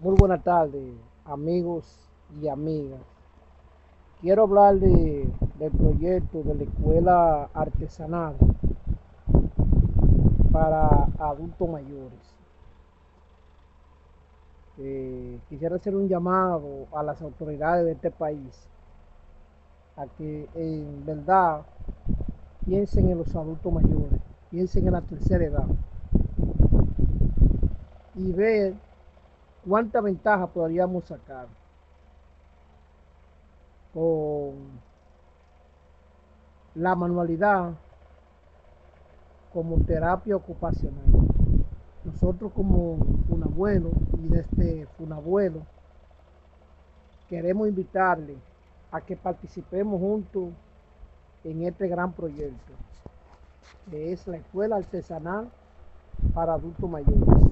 Muy buenas tardes, amigos y amigas. Quiero hablar de, del proyecto de la escuela artesanal para adultos mayores. Eh, quisiera hacer un llamado a las autoridades de este país a que en verdad piensen en los adultos mayores, piensen en la tercera edad y ver cuánta ventaja podríamos sacar con la manualidad como terapia ocupacional. Nosotros como un abuelo y desde un abuelo queremos invitarle a que participemos juntos en este gran proyecto, que es la Escuela Artesanal para Adultos Mayores.